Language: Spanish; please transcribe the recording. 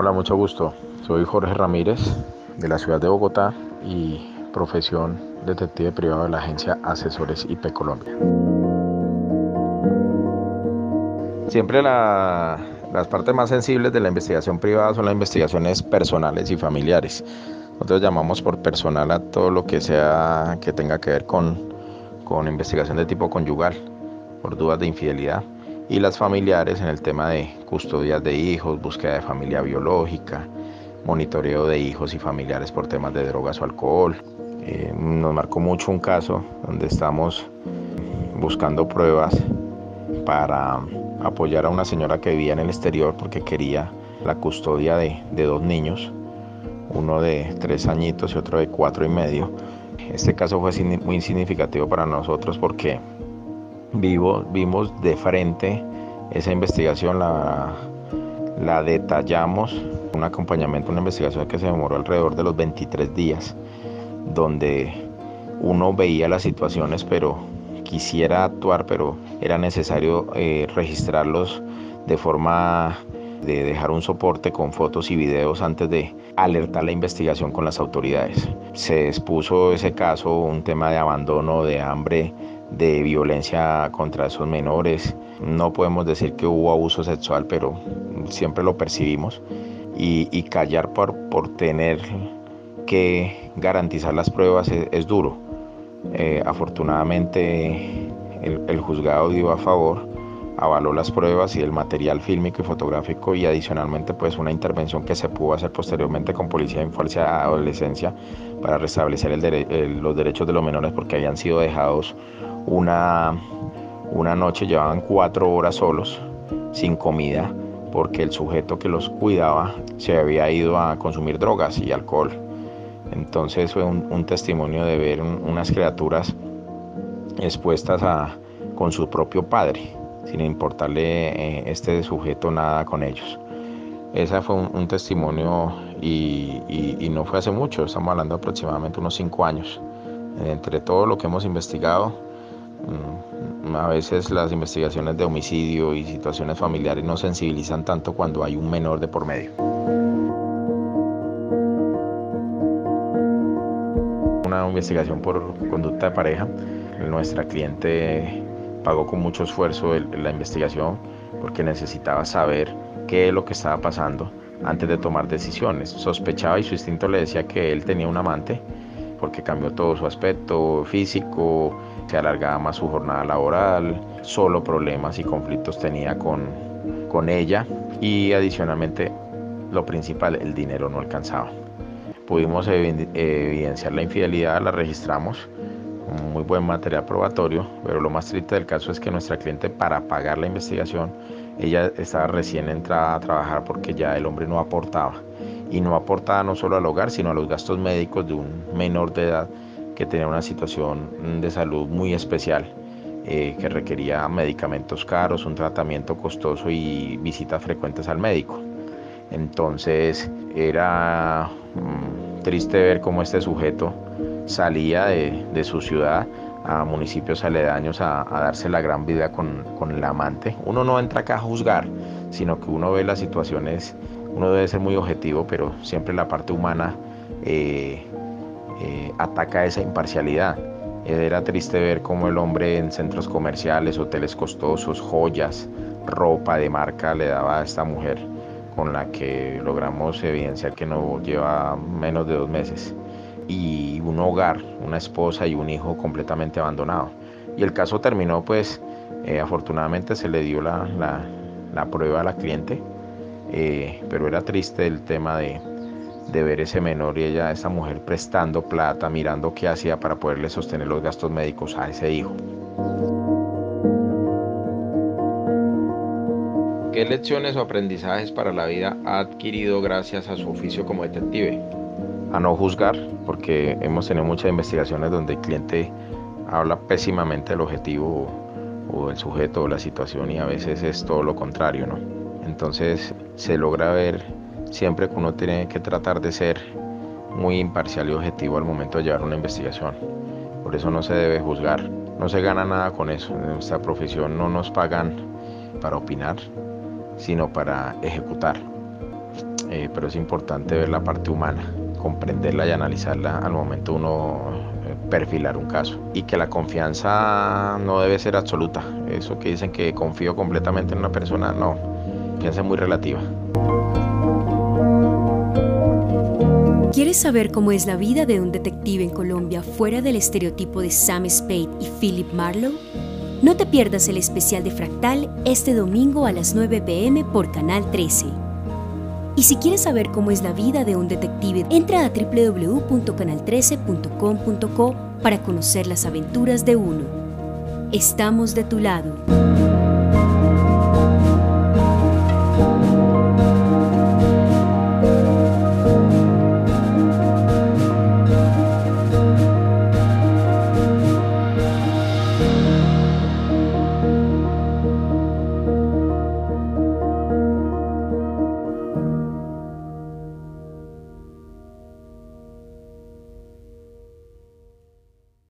Hola, mucho gusto. Soy Jorge Ramírez de la ciudad de Bogotá y profesión detective privado de la agencia Asesores IP Colombia. Siempre las partes más sensibles de la investigación privada son las investigaciones personales y familiares. Nosotros llamamos por personal a todo lo que sea que tenga que ver con, con investigación de tipo conyugal, por dudas de infidelidad y las familiares en el tema de custodias de hijos, búsqueda de familia biológica, monitoreo de hijos y familiares por temas de drogas o alcohol. Eh, nos marcó mucho un caso donde estamos buscando pruebas para apoyar a una señora que vivía en el exterior porque quería la custodia de, de dos niños, uno de tres añitos y otro de cuatro y medio. Este caso fue muy significativo para nosotros porque vivo, vimos de frente esa investigación, la, la detallamos, un acompañamiento, una investigación que se demoró alrededor de los 23 días, donde uno veía las situaciones, pero quisiera actuar, pero era necesario eh, registrarlos de forma de dejar un soporte con fotos y videos antes de alertar la investigación con las autoridades. Se expuso ese caso, un tema de abandono, de hambre, de violencia contra esos menores. No podemos decir que hubo abuso sexual, pero siempre lo percibimos. Y, callar por, por tener que garantizar las pruebas es, duro. Eh, afortunadamente el, el juzgado dio a favor avaló las pruebas y el material fílmico y fotográfico y adicionalmente pues una intervención que se pudo hacer posteriormente con Policía de Infancia y Adolescencia para restablecer los derechos de los menores porque habían sido dejados una, una noche, llevaban cuatro horas solos, sin comida, porque el sujeto que los cuidaba se había ido a consumir drogas y alcohol. Entonces fue un, testimonio de ver unas criaturas expuestas a, con su propio padre sin importarle eh, este sujeto nada con ellos. Ese fue un, testimonio y, no fue hace mucho, estamos hablando aproximadamente unos cinco años. Entre todo lo que hemos investigado, a veces las investigaciones de homicidio y situaciones familiares no sensibilizan tanto cuando hay un menor de por medio. Una investigación por conducta de pareja. Nuestra cliente pagó con mucho esfuerzo la investigación porque necesitaba saber qué es lo que estaba pasando antes de tomar decisiones. Sospechaba y su instinto le decía que él tenía un amante porque cambió todo su aspecto físico, se alargaba más su jornada laboral, solo problemas y conflictos tenía con, con ella y adicionalmente lo principal, el dinero no alcanzaba. Pudimos evidenciar la infidelidad, la registramos muy buen material probatorio, pero lo más triste del caso es que nuestra cliente para pagar la investigación, ella estaba recién entrada a trabajar porque ya el hombre no aportaba. Y no aportaba no solo al hogar, sino a los gastos médicos de un menor de edad que tenía una situación de salud muy especial, eh, que requería medicamentos caros, un tratamiento costoso y visitas frecuentes al médico. Entonces era mm, triste ver cómo este sujeto salía de, su ciudad a municipios aledaños a, darse la gran vida con, el amante. Uno no entra acá a juzgar, sino que uno ve las situaciones, uno debe ser muy objetivo, pero siempre la parte humana eh, eh, ataca esa imparcialidad. Era triste ver cómo el hombre en centros comerciales, hoteles costosos, joyas, ropa de marca le daba a esta mujer con la que logramos evidenciar que no lleva menos de dos meses y un hogar, una esposa y un hijo completamente abandonado. Y el caso terminó, pues eh, afortunadamente se le dio la, prueba a la cliente, eh, pero era triste el tema de, de ver ese menor y ella, esa mujer prestando plata, mirando qué hacía para poderle sostener los gastos médicos a ese hijo. ¿Qué lecciones o aprendizajes para la vida ha adquirido gracias a su oficio como detective? a no juzgar, porque hemos tenido muchas investigaciones donde el cliente habla pésimamente del objetivo o, del sujeto o la situación y a veces es todo lo contrario, ¿no? Entonces se logra ver siempre que uno tiene que tratar de ser muy imparcial y objetivo al momento de llevar una investigación. Por eso no se debe juzgar, no se gana nada con eso. En nuestra profesión no nos pagan para opinar, sino para ejecutar. eh, pero es importante ver la parte humana, comprenderla y analizarla al momento uno eh, perfilar un caso y que la confianza no debe ser absoluta. Eso que dicen que confío completamente en una persona, no, confianza muy relativa. ¿Quieres saber cómo es la vida de un detective en Colombia fuera del estereotipo de Sam Spade y Philip Marlowe? No te pierdas el especial de Fractal este domingo a las 9 pm por Canal 13. Y si quieres saber cómo es la vida de un detective, entra a www.canal13.com.co para conocer las aventuras de uno. Estamos de tu lado.